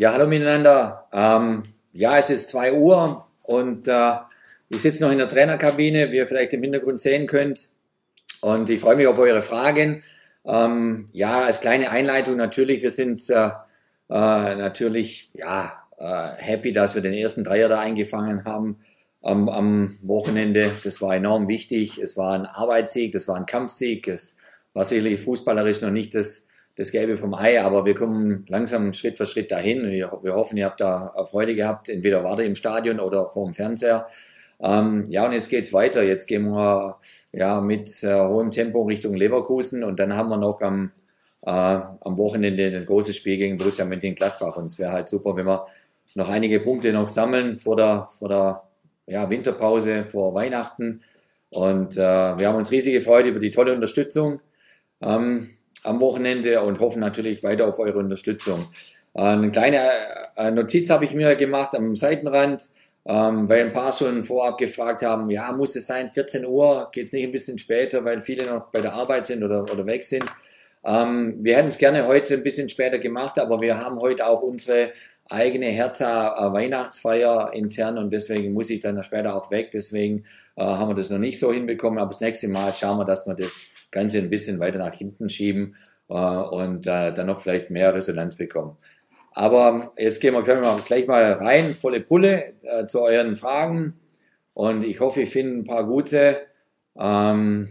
Ja, hallo miteinander. Ähm, ja, es ist 2 Uhr und äh, ich sitze noch in der Trainerkabine, wie ihr vielleicht im Hintergrund sehen könnt. Und ich freue mich auf eure Fragen. Ähm, ja, als kleine Einleitung natürlich, wir sind äh, äh, natürlich ja, äh, happy, dass wir den ersten Dreier da eingefangen haben am, am Wochenende. Das war enorm wichtig. Es war ein Arbeitssieg, das war ein Kampfsieg. Es war sicherlich fußballerisch noch nicht das, das Gelbe vom Ei, aber wir kommen langsam Schritt für Schritt dahin. Wir, wir hoffen, ihr habt da Freude gehabt, entweder warte im Stadion oder vor dem Fernseher. Ähm, ja, und jetzt geht's weiter. Jetzt gehen wir ja mit äh, hohem Tempo Richtung Leverkusen und dann haben wir noch am, äh, am Wochenende ein großes Spiel gegen Borussia Mönchengladbach. Und es wäre halt super, wenn wir noch einige Punkte noch sammeln vor der, vor der ja, Winterpause, vor Weihnachten. Und äh, wir haben uns riesig gefreut über die tolle Unterstützung ähm, am Wochenende und hoffen natürlich weiter auf eure Unterstützung. Eine kleine äh, Notiz habe ich mir gemacht am Seitenrand ähm, weil ein paar schon vorab gefragt haben, ja, muss es sein, 14 Uhr, geht es nicht ein bisschen später, weil viele noch bei der Arbeit sind oder, oder weg sind. Ähm, wir hätten es gerne heute ein bisschen später gemacht, aber wir haben heute auch unsere eigene Hertha Weihnachtsfeier intern und deswegen muss ich dann später auch weg. Deswegen äh, haben wir das noch nicht so hinbekommen, aber das nächste Mal schauen wir, dass wir das Ganze ein bisschen weiter nach hinten schieben äh, und äh, dann noch vielleicht mehr Resonanz bekommen. Aber jetzt gehen wir gleich mal rein, volle Pulle äh, zu euren Fragen. Und ich hoffe, ich finde ein paar gute. Ähm,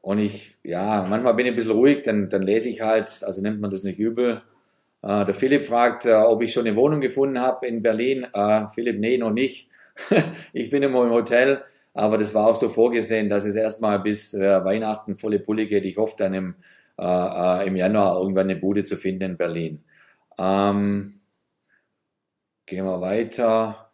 und ich, ja, manchmal bin ich ein bisschen ruhig, dann, dann lese ich halt, also nennt man das nicht übel. Äh, der Philipp fragt, äh, ob ich schon eine Wohnung gefunden habe in Berlin. Äh, Philipp, nee, noch nicht. ich bin immer im Hotel, aber das war auch so vorgesehen, dass es erstmal bis äh, Weihnachten volle Pulle geht. Ich hoffe dann im äh, äh, im Januar irgendwann eine Bude zu finden in Berlin. Ähm, gehen wir weiter.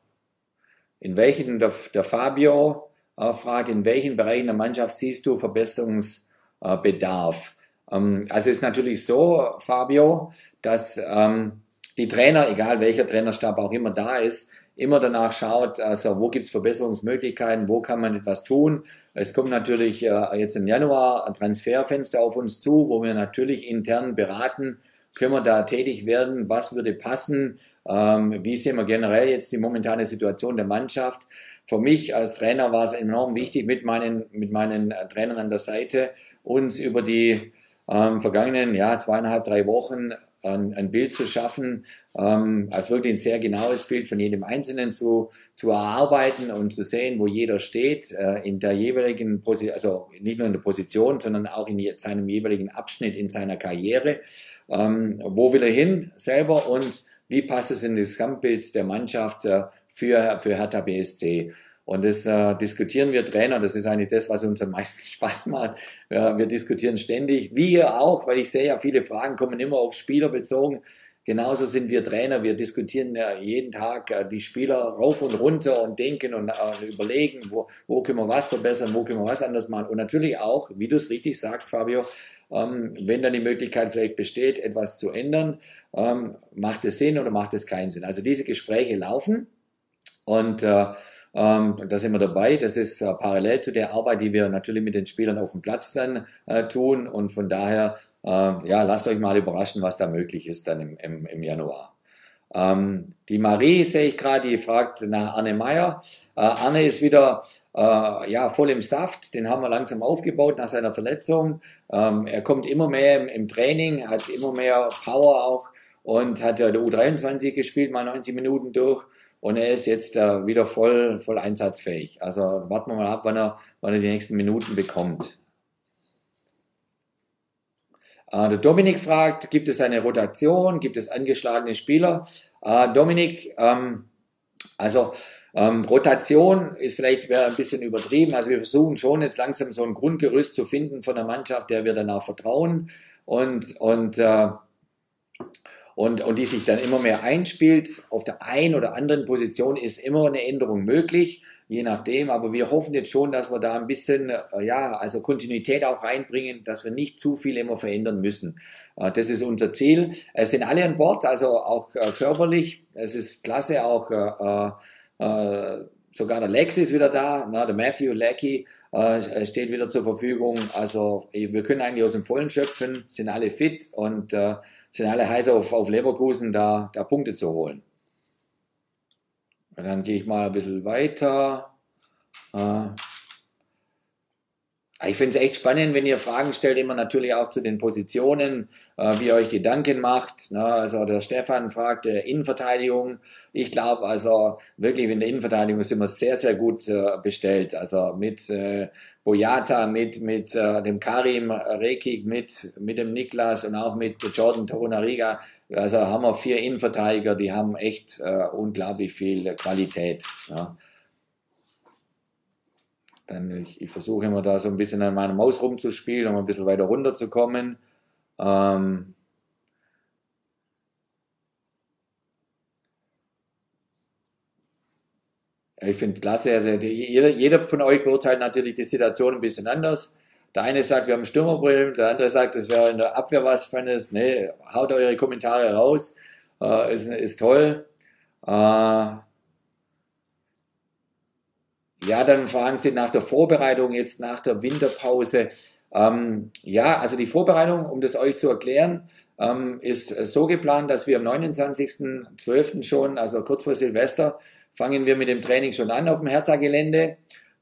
In welchen, der, der Fabio fragt, in welchen Bereichen der Mannschaft siehst du Verbesserungsbedarf? Ähm, also ist natürlich so, Fabio, dass ähm, die Trainer, egal welcher Trainerstab auch immer da ist, immer danach schaut, also wo gibt es Verbesserungsmöglichkeiten, wo kann man etwas tun. Es kommt natürlich äh, jetzt im Januar ein Transferfenster auf uns zu, wo wir natürlich intern beraten, können wir da tätig werden, was würde passen, ähm, wie sehen wir generell jetzt die momentane Situation der Mannschaft. Für mich als Trainer war es enorm wichtig, mit meinen, mit meinen Trainern an der Seite uns über die ähm, vergangenen ja, zweieinhalb, drei Wochen ein, ein Bild zu schaffen, ähm, als wirklich ein sehr genaues Bild von jedem Einzelnen zu, zu erarbeiten und zu sehen, wo jeder steht, äh, in der jeweiligen Position, also nicht nur in der Position, sondern auch in seinem jeweiligen Abschnitt in seiner Karriere. Ähm, wo will er hin selber und wie passt es in das Gesamtbild der Mannschaft äh, für, für Hertha BSC? Und das äh, diskutieren wir Trainer, das ist eigentlich das, was uns am meisten Spaß macht. Ja, wir diskutieren ständig, wie ihr auch, weil ich sehe ja, viele Fragen kommen immer auf Spieler bezogen. Genauso sind wir Trainer, wir diskutieren ja jeden Tag äh, die Spieler rauf und runter und denken und äh, überlegen, wo, wo können wir was verbessern, wo können wir was anders machen. Und natürlich auch, wie du es richtig sagst, Fabio, ähm, wenn dann die Möglichkeit vielleicht besteht, etwas zu ändern, ähm, macht es Sinn oder macht es keinen Sinn. Also diese Gespräche laufen und äh, ähm, da sind wir dabei. Das ist äh, parallel zu der Arbeit, die wir natürlich mit den Spielern auf dem Platz dann äh, tun. Und von daher, äh, ja, lasst euch mal überraschen, was da möglich ist dann im, im, im Januar. Ähm, die Marie sehe ich gerade, die fragt nach Arne Meyer. Äh, Arne ist wieder äh, ja, voll im Saft, den haben wir langsam aufgebaut nach seiner Verletzung. Ähm, er kommt immer mehr im, im, Training, hat immer mehr Power auch und hat ja der U23 gespielt, mal 90 Minuten durch und er ist jetzt äh, wieder voll, voll einsatzfähig. Also warten wir mal ab, wann er, wann er die nächsten Minuten bekommt. Äh, der Dominik fragt, gibt es eine Rotation, gibt es angeschlagene Spieler? Äh, Dominik, ähm, also ähm, Rotation ist vielleicht ein bisschen übertrieben. Also wir versuchen schon jetzt langsam so ein Grundgerüst zu finden von der Mannschaft, der wir danach vertrauen und, und äh, und, und die sich dann immer mehr einspielt. Auf der einen oder anderen Position ist immer eine Änderung möglich, je nachdem. Aber wir hoffen jetzt schon, dass wir da ein bisschen, äh, ja, also Kontinuität auch reinbringen, dass wir nicht zu viel immer verändern müssen. Äh, das ist unser Ziel. Es sind alle an Bord, also auch äh, körperlich. Es ist klasse, auch sogar der Lex ist wieder da, na, der Matthew Lecky äh, steht wieder zur Verfügung. Also wir können eigentlich aus dem Vollen schöpfen, sind alle fit und äh, sind alle heiß auf, auf Leverkusen, da, da Punkte zu holen. Und dann gehe ich mal ein bisschen weiter. Äh, ich finde es echt spannend, wenn ihr Fragen stellt, immer natürlich auch zu den Positionen, äh, wie ihr euch Gedanken macht. Ne? Also der Stefan fragt äh, Innenverteidigung. Ich glaube also wirklich in der Innenverteidigung sind wir sehr, sehr gut äh, bestellt. Also mit äh, Boyata, mit, mit äh, dem Karim Rekik, mit, mit dem Niklas und auch mit Jordan Torunariga. Also haben wir vier Innenverteidiger, die haben echt äh, unglaublich viel Qualität. Ja? Dann ich, ich versuche immer da so ein bisschen an meiner Maus rumzuspielen, um ein bisschen weiter runterzukommen. Ähm, ich finde klasse, also jeder, jeder von euch beurteilt natürlich die Situation ein bisschen anders. Der eine sagt, wir haben ein Stürmerproblem, der andere sagt, es wäre in der Abwehr was Spannendes. Nee, haut eure Kommentare raus, äh, ist, ist toll. Äh, ja, dann fragen Sie nach der Vorbereitung, jetzt nach der Winterpause. Ähm, ja, also die Vorbereitung, um das euch zu erklären, ähm, ist so geplant, dass wir am 29.12. schon, also kurz vor Silvester, fangen wir mit dem Training schon an auf dem Hertha-Gelände.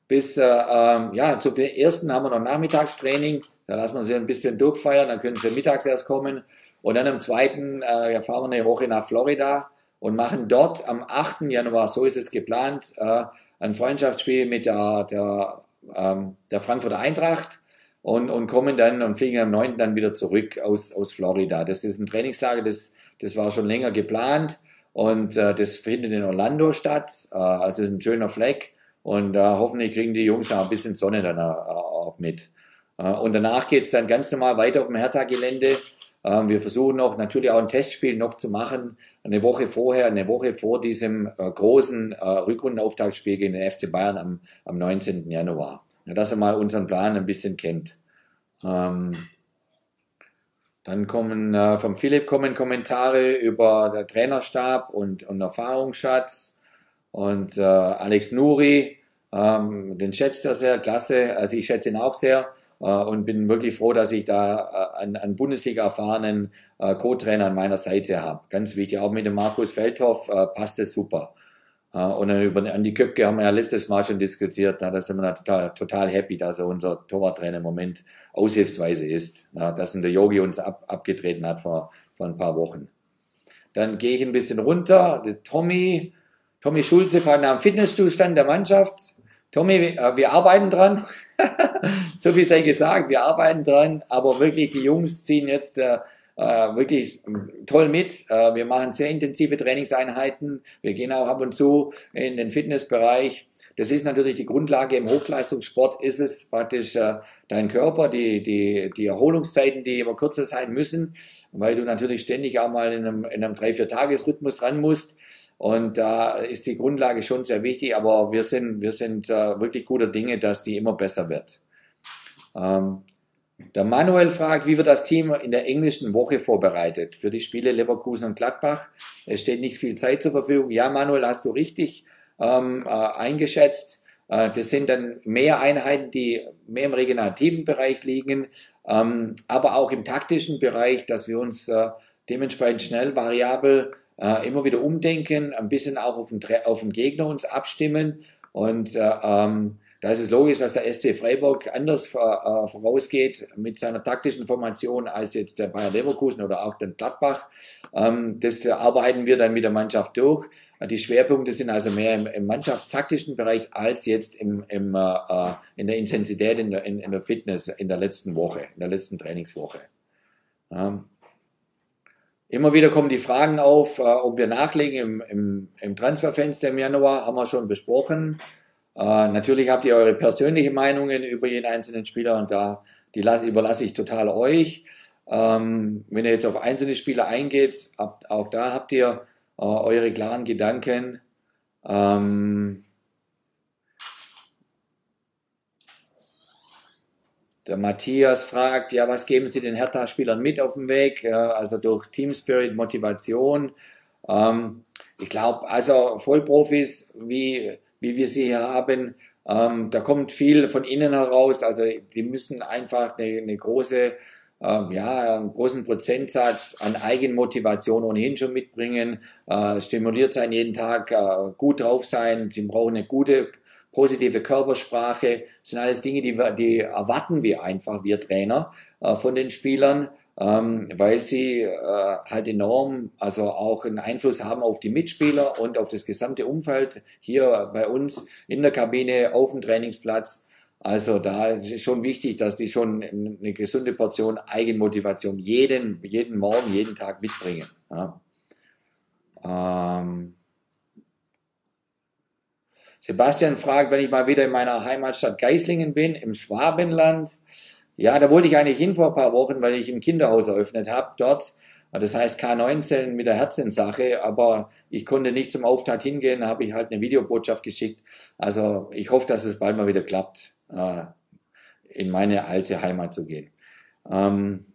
Bis, äh, ähm, ja, zum ersten haben wir noch Nachmittagstraining, da lassen wir sie ein bisschen durchfeiern, dann können sie mittags erst kommen. Und dann am zweiten äh, fahren wir eine Woche nach Florida und machen dort am 8. Januar, so ist es geplant, äh, ein Freundschaftsspiel mit der, der, ähm, der Frankfurter Eintracht und, und kommen dann und fliegen am 9. dann wieder zurück aus, aus Florida. Das ist ein Trainingslager, das, das war schon länger geplant und äh, das findet in Orlando statt. Äh, also ist ein schöner Fleck und äh, hoffentlich kriegen die Jungs noch ein bisschen Sonne dann äh, auch mit. Äh, und danach geht es dann ganz normal weiter auf dem Hertha-Gelände. Äh, wir versuchen noch natürlich auch ein Testspiel noch zu machen, eine Woche vorher, eine Woche vor diesem äh, großen äh, Rückrundenauftaktspiel gegen den FC Bayern am, am 19. Januar. Ja, dass er mal unseren Plan ein bisschen kennt. Ähm, dann kommen äh, vom Philipp kommen Kommentare über den Trainerstab und, und Erfahrungsschatz. Und Alex Nuri, ähm, den schätzt er sehr, klasse. Also ich schätze ihn auch sehr. Äh, und bin wirklich froh, dass ich da äh, einen, einen Bundesliga-erfahrenen äh, Co-Trainer an meiner Seite habe. Ganz wichtig, auch mit dem Markus Feldhoff passt es super. Und über Andi Köpke haben wir ja letztes Mal schon diskutiert. Da sind wir total, total happy, dass er unser Torwarttrainer im Moment aushilfsweise ist. Dass der Yogi uns ab, abgetreten hat vor, vor ein paar Wochen. Dann gehe ich ein bisschen runter. Tommy, Tommy Schulze fragt nach dem Fitnesszustand der Mannschaft. Tommy, wir arbeiten dran. so wie sei gesagt, wir arbeiten dran, aber wirklich die Jungs ziehen jetzt äh, äh, wirklich toll mit. Äh, wir machen sehr intensive Trainingseinheiten. Wir gehen auch ab und zu in den Fitnessbereich. Das ist natürlich die Grundlage im Hochleistungssport, ist es praktisch äh, dein Körper, die, die, die Erholungszeiten, die immer kürzer sein müssen, weil du natürlich ständig auch mal in einem, in einem 3-4-Tages-Rhythmus ran musst. Und da ist die Grundlage schon sehr wichtig, aber wir sind, wir sind äh, wirklich guter Dinge, dass die immer besser wird. Ähm, der Manuel fragt, wie wird das Team in der englischen Woche vorbereitet für die Spiele Leverkusen und Gladbach? Es steht nicht viel Zeit zur Verfügung. Ja, Manuel, hast du richtig ähm, äh, eingeschätzt. Äh, das sind dann mehr Einheiten, die mehr im regenerativen Bereich liegen, ähm, aber auch im taktischen Bereich, dass wir uns äh, dementsprechend schnell variabel äh, immer wieder umdenken, ein bisschen auch auf den, auf den Gegner uns abstimmen. Und äh, ähm, da ist es logisch, dass der SC Freiburg anders äh, vorausgeht mit seiner taktischen Formation als jetzt der Bayer Leverkusen oder auch der Gladbach. Ähm, das arbeiten wir dann mit der Mannschaft durch. Die Schwerpunkte sind also mehr im, im mannschaftstaktischen Bereich als jetzt im, im, äh, äh in der Intensität, in der, in, in der Fitness in der letzten Woche, in der letzten Trainingswoche. Ähm, Immer wieder kommen die Fragen auf, äh, ob wir nachlegen im, im, im Transferfenster im Januar, haben wir schon besprochen. Äh, natürlich habt ihr eure persönlichen Meinungen über jeden einzelnen Spieler und da die überlasse ich total euch. Ähm, wenn ihr jetzt auf einzelne Spieler eingeht, ab, auch da habt ihr äh, eure klaren Gedanken. Ähm, Der Matthias fragt, ja, was geben Sie den Hertha-Spielern mit auf dem Weg? Also durch Team Spirit, Motivation. Ähm, ich glaube, also Vollprofis wie wie wir sie hier haben. Ähm, da kommt viel von innen heraus. Also die müssen einfach eine, eine große, äh, ja, einen großen Prozentsatz an Eigenmotivation ohnehin schon mitbringen. Äh, stimuliert sein jeden Tag, äh, gut drauf sein. Sie brauchen eine gute positive Körpersprache. Sind alles Dinge, die, die erwarten wir einfach, wir Trainer, äh, von den Spielern ähm, weil sie äh, halt enorm, also auch einen Einfluss haben auf die Mitspieler und auf das gesamte Umfeld hier bei uns in der Kabine, auf dem Trainingsplatz. Also da ist schon wichtig, dass die schon eine gesunde Portion Eigenmotivation jeden, jeden Morgen, jeden Tag mitbringen. Ja. Ähm Sebastian fragt, wenn ich mal wieder in meiner Heimatstadt Geislingen bin, im Schwabenland, ja, da wollte ich eigentlich hin vor ein paar Wochen, weil ich ein Kinderhaus eröffnet habe dort. Das heißt K19 mit der Herzenssache, aber ich konnte nicht zum Auftakt hingehen, habe ich halt eine Videobotschaft geschickt. Also ich hoffe, dass es bald mal wieder klappt, äh, in meine alte Heimat zu gehen. Ähm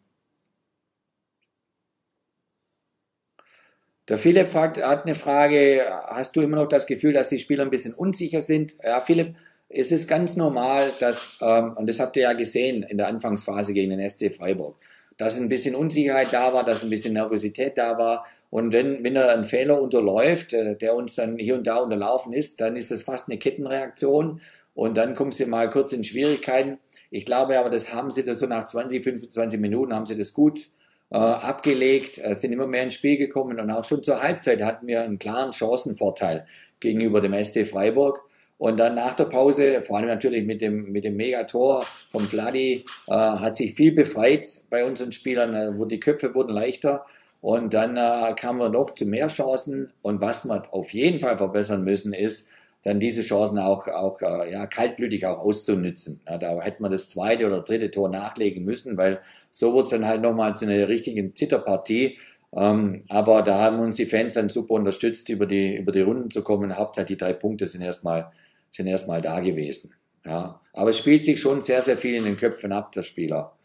der Philipp fragt, hat eine Frage, hast du immer noch das Gefühl, dass die Spieler ein bisschen unsicher sind? Ja, Philipp, es ist ganz normal, dass, ähm, und das habt ihr ja gesehen in der Anfangsphase gegen den SC Freiburg, dass ein bisschen Unsicherheit da war, dass ein bisschen Nervosität da war. Und wenn, wenn er einen Fehler unterläuft, äh, der uns dann hier und da unterlaufen ist, dann ist das fast eine Kettenreaktion. Und dann kommst du mal kurz in Schwierigkeiten. Ich glaube aber, das haben sie das so nach 20, 25 Minuten haben sie das gut äh, abgelegt, äh, sind immer mehr ins Spiel gekommen und auch schon zur Halbzeit hatten wir einen klaren Chancenvorteil gegenüber dem SC Freiburg. Und dann nach der Pause, vor allem natürlich mit dem, mit dem Megator vom Vladi, äh, hat sich viel befreit bei unseren Spielern, äh, wo die Köpfe wurden leichter. Und dann äh, kamen wir noch zu mehr Chancen. Und was wir auf jeden Fall verbessern müssen, ist, dann diese Chancen auch, auch äh, ja, kaltblütig auch auszunützen. Ja, da hätte man das zweite oder dritte Tor nachlegen müssen, weil so wurde es dann halt nochmal zu einer richtigen Zitterpartie. Ähm, aber da haben uns die Fans dann super unterstützt, über die, über die Runden zu kommen. Hauptsächlich die drei Punkte sind erstmal sind erstmal da gewesen. Ja. Aber es spielt sich schon sehr, sehr viel in den Köpfen ab, der Spieler.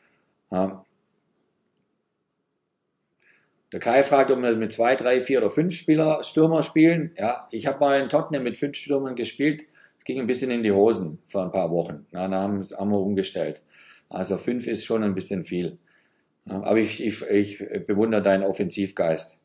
Ja. Der Kai fragt, ob wir mit zwei, drei, vier oder fünf Spieler Stürmer spielen. Ja, ich habe mal in Tottenham mit fünf Stürmern gespielt. Es ging ein bisschen in die Hosen vor ein paar Wochen. Ja, da haben, haben wir umgestellt. Also fünf ist schon ein bisschen viel. Aber ich, ich, ich bewundere deinen Offensivgeist.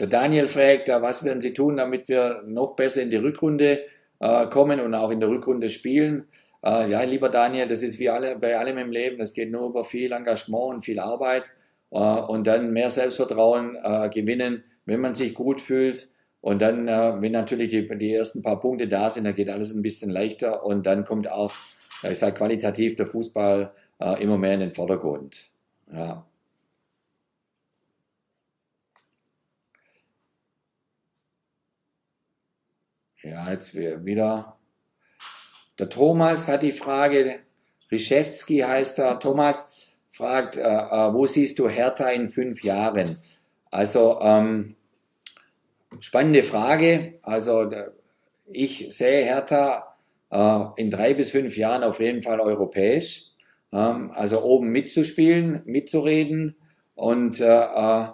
Der Daniel fragt, was werden Sie tun, damit wir noch besser in die Rückrunde äh, kommen und auch in der Rückrunde spielen? Äh, ja, lieber Daniel, das ist wie alle, bei allem im Leben, das geht nur über viel Engagement und viel Arbeit äh, und dann mehr Selbstvertrauen gewinnen, wenn man sich gut fühlt. Und dann, äh, wenn natürlich die, die ersten paar Punkte da sind, dann geht alles ein bisschen leichter und dann kommt auch, ich sage qualitativ, der Fußball äh, immer mehr in den Vordergrund. Ja. Ja, jetzt wieder. Der Thomas hat die Frage, Rischewski heißt er. Thomas fragt, äh, äh, wo siehst du Hertha in fünf Jahren? Also, ähm, spannende Frage. Also, ich sehe Hertha äh, in drei bis fünf Jahren auf jeden Fall europäisch. Ähm, also oben mitzuspielen, mitzureden und äh, äh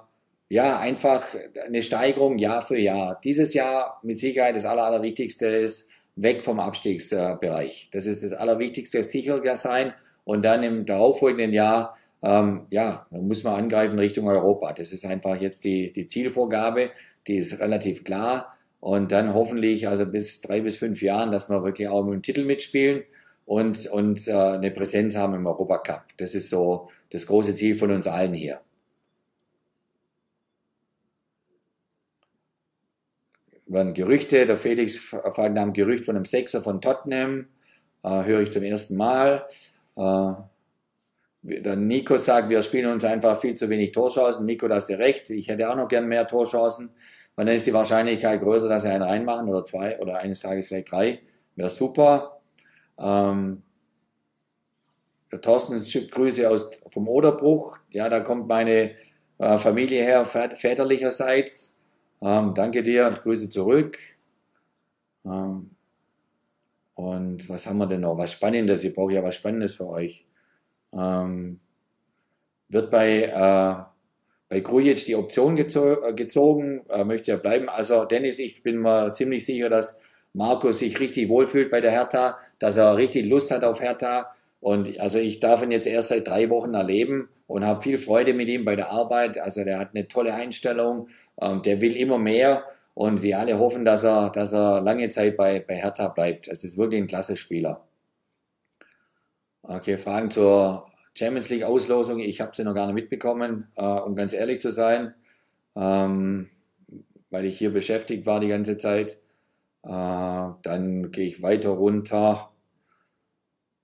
ja, einfach eine Steigerung Jahr für Jahr. Dieses Jahr mit Sicherheit das Aller, Allerwichtigste ist weg vom Abstiegsbereich. Das ist das Allerwichtigste, sicherer sein und dann im darauffolgenden Jahr, ähm, ja, muss man angreifen Richtung Europa. Das ist einfach jetzt die, die Zielvorgabe, die ist relativ klar und dann hoffentlich also bis drei bis fünf Jahren, dass wir wirklich auch mit dem Titel mitspielen und, und äh, eine Präsenz haben im Europacup. Das ist so das große Ziel von uns allen hier. waren Gerüchte, der Felix fragt nach einem Gerücht von einem Sechser von Tottenham, äh, höre ich zum ersten Mal. Äh, der Nico sagt, wir spielen uns einfach viel zu wenig Torchancen. Nico, da hast du recht. Ich hätte auch noch gern mehr Torchancen. Und dann ist die Wahrscheinlichkeit größer, dass sie einen reinmachen oder zwei oder eines Tages vielleicht drei. Wäre super. Ähm, der Thorsten schickt Grüße aus, vom Oderbruch. Ja, da kommt meine äh, Familie her, väterlicherseits. Ähm, danke dir, Grüße zurück. Ähm, und was haben wir denn noch? Was Spannendes? Ich brauche ja was Spannendes für euch. Ähm, wird bei, äh, bei Grujic die Option gezo äh, gezogen, äh, möchte er bleiben. Also Dennis, ich bin mir ziemlich sicher, dass Marco sich richtig wohlfühlt bei der Hertha, dass er richtig Lust hat auf Hertha. Und also ich darf ihn jetzt erst seit drei Wochen erleben und habe viel Freude mit ihm bei der Arbeit. Also der hat eine tolle Einstellung, ähm, der will immer mehr und wir alle hoffen, dass er, dass er lange Zeit bei, bei Hertha bleibt. Es ist wirklich ein klasse Spieler. Okay, Fragen zur Champions League Auslosung. Ich habe sie noch gar nicht mitbekommen, äh, um ganz ehrlich zu sein, ähm, weil ich hier beschäftigt war die ganze Zeit. Äh, dann gehe ich weiter runter.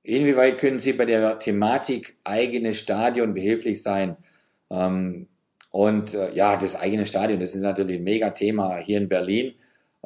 Inwieweit können Sie bei der Thematik eigenes Stadion behilflich sein? Ähm, und äh, ja, das eigene Stadion, das ist natürlich ein Mega-Thema hier in Berlin.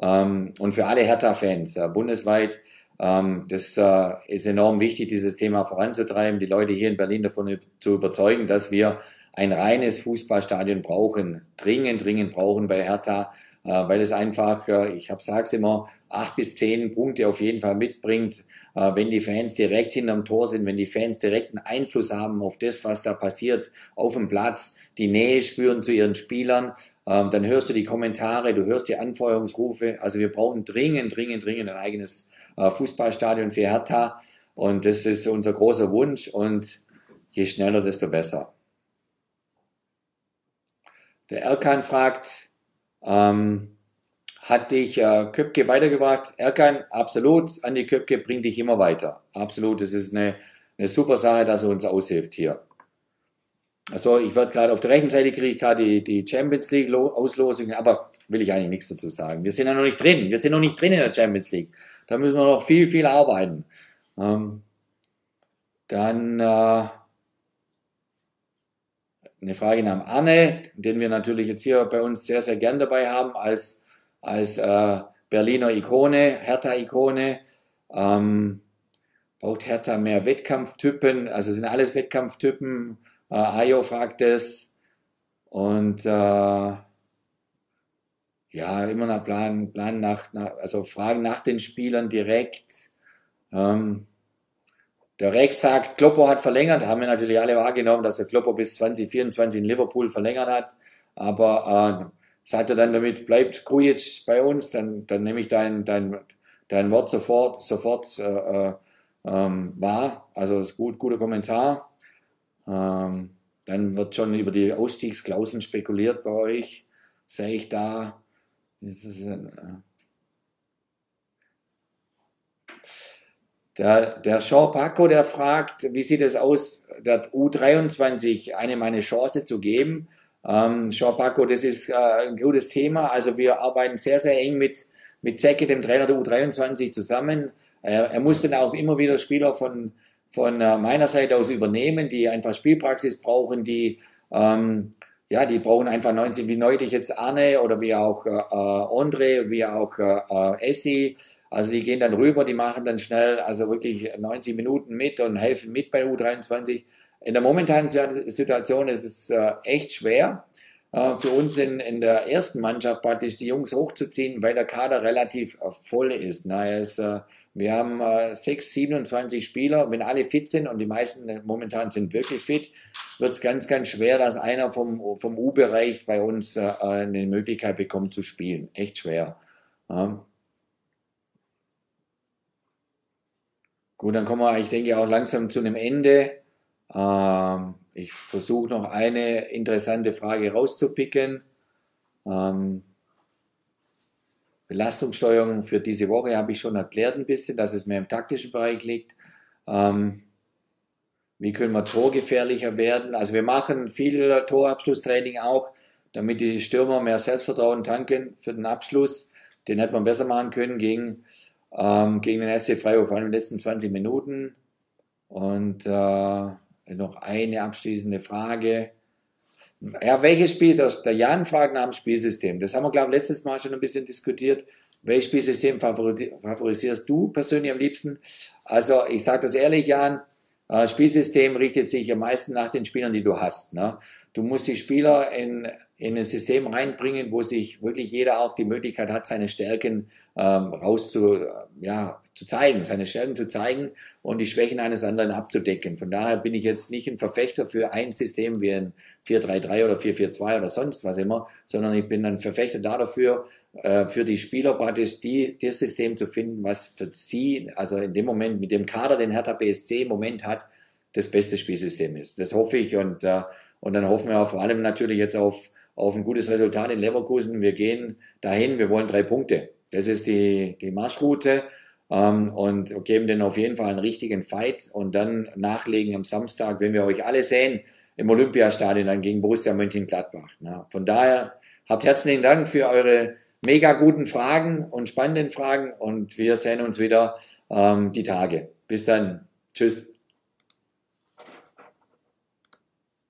Ähm, und für alle Hertha-Fans äh, bundesweit das äh, ist enorm wichtig, dieses Thema voranzutreiben, die Leute hier in Berlin davon zu überzeugen, dass wir ein reines Fußballstadion brauchen, dringend, dringend brauchen bei Hertha, äh, weil es einfach, äh, ich sage es immer, acht bis zehn Punkte auf jeden Fall mitbringt, wenn die Fans direkt hinterm Tor sind, wenn die Fans direkten Einfluss haben auf das, was da passiert auf dem Platz, die Nähe spüren zu ihren Spielern, ähm, dann hörst du die Kommentare, du hörst die Anfeuerungsrufe. Also wir brauchen dringend, dringend, dringend ein eigenes äh, Fußballstadion für Hertha. Und das ist unser großer Wunsch und je schneller, desto besser. Der Erkan fragt, ähm, hat dich äh, Köpke weitergebracht? Erkan, absolut. Andi Köpke bringt dich immer weiter. Absolut. Es ist eine, eine super Sache, dass er uns aushilft hier. Also ich werde gerade auf der rechten Seite kriege ich gerade die, die Champions League Auslosung, aber will ich eigentlich nichts dazu sagen. Wir sind ja noch nicht drin. Wir sind noch nicht drin in der Champions League. Da müssen wir noch viel, viel arbeiten. Ähm, dann äh, eine Frage nach Arne, den wir natürlich jetzt hier bei uns sehr, sehr gern dabei haben als, als äh, Berliner Ikone, Hertha-Ikone. Ähm, braucht Hertha mehr Wettkampftypen? Also sind alles Wettkampftypen? Äh, Ayo fragt es. Und äh, ja, immer nach Plan, Plan nach, nach, also Fragen nach den Spielern direkt. Ähm, der Rex sagt, Kloppo hat verlängert, haben wir natürlich alle wahrgenommen, dass der Kloppo bis 2024 in Liverpool verlängert hat. Aber äh, sagt er dann damit, bleibt Krujic bei uns, dann, dann nehme ich dein, dein, dein Wort sofort, sofort äh, äh, ähm, wahr. Also ist gut, guter Kommentar. Ähm, dann wird schon über die Ausstiegsklauseln spekuliert bei euch. Sehe ich da. Ein, äh, der, der Jean Paco, der fragt, wie sieht es aus, der U23 eine meine Chance zu geben. Ähm, Jean Paco, das ist äh, ein gutes Thema. Also wir arbeiten sehr, sehr eng mit, mit Zecke, dem Trainer der U23, zusammen. Äh, er muss dann auch immer wieder Spieler von, von äh, meiner Seite aus übernehmen, die einfach Spielpraxis brauchen, die ähm, ja, die brauchen einfach 90, wie neulich jetzt Arne oder wie auch äh, Andre, wie auch äh, Essi. Also die gehen dann rüber, die machen dann schnell, also wirklich 90 Minuten mit und helfen mit bei U23. In der momentanen Situation ist es äh, echt schwer äh, für uns in, in der ersten Mannschaft praktisch die Jungs hochzuziehen, weil der Kader relativ äh, voll ist. Na, ist äh, wir haben äh, 6, 27 Spieler. Wenn alle fit sind und die meisten momentan sind wirklich fit, wird es ganz, ganz schwer, dass einer vom, vom U-Bereich bei uns äh, eine Möglichkeit bekommt zu spielen. Echt schwer. Ja. Gut, dann kommen wir, ich denke, auch langsam zu einem Ende. Ähm, ich versuche noch eine interessante Frage rauszupicken. Ähm, Belastungssteuerung für diese Woche habe ich schon erklärt ein bisschen, dass es mehr im taktischen Bereich liegt. Ähm, wie können wir torgefährlicher werden? Also wir machen viel Torabschlusstraining auch, damit die Stürmer mehr Selbstvertrauen tanken für den Abschluss. Den hätte man besser machen können gegen, ähm, gegen den SC Freiburg, vor allem in den letzten 20 Minuten. Und äh, noch eine abschließende Frage. Ja, welches Spiel, der Jan fragt nach dem Spielsystem. Das haben wir, glaube ich, letztes Mal schon ein bisschen diskutiert. Welches Spielsystem favorisierst du persönlich am liebsten? Also, ich sage das ehrlich, Jan, Spielsystem richtet sich am meisten nach den Spielern, die du hast. Ne? du musst die Spieler in, in ein System reinbringen, wo sich wirklich jeder auch die Möglichkeit hat, seine Stärken ähm, raus zu, ja, zu zeigen, seine Stärken zu zeigen und die Schwächen eines anderen abzudecken. Von daher bin ich jetzt nicht ein Verfechter für ein System wie ein 4-3-3 oder 4-4-2 oder sonst was immer, sondern ich bin ein Verfechter da dafür, äh, für die Spieler praktisch die, das System zu finden, was für sie, also in dem Moment mit dem Kader, den Hertha BSC im Moment hat, das beste Spielsystem ist. Das hoffe ich und, äh, und dann hoffen wir auch vor allem natürlich jetzt auf, auf ein gutes Resultat in Leverkusen. Wir gehen dahin, wir wollen drei Punkte. Das ist die, die Marschroute ähm, und geben denen auf jeden Fall einen richtigen Fight und dann nachlegen am Samstag, wenn wir euch alle sehen, im Olympiastadion dann gegen Borussia Mönchengladbach. Na, von daher habt herzlichen Dank für eure mega guten Fragen und spannenden Fragen und wir sehen uns wieder ähm, die Tage. Bis dann. Tschüss.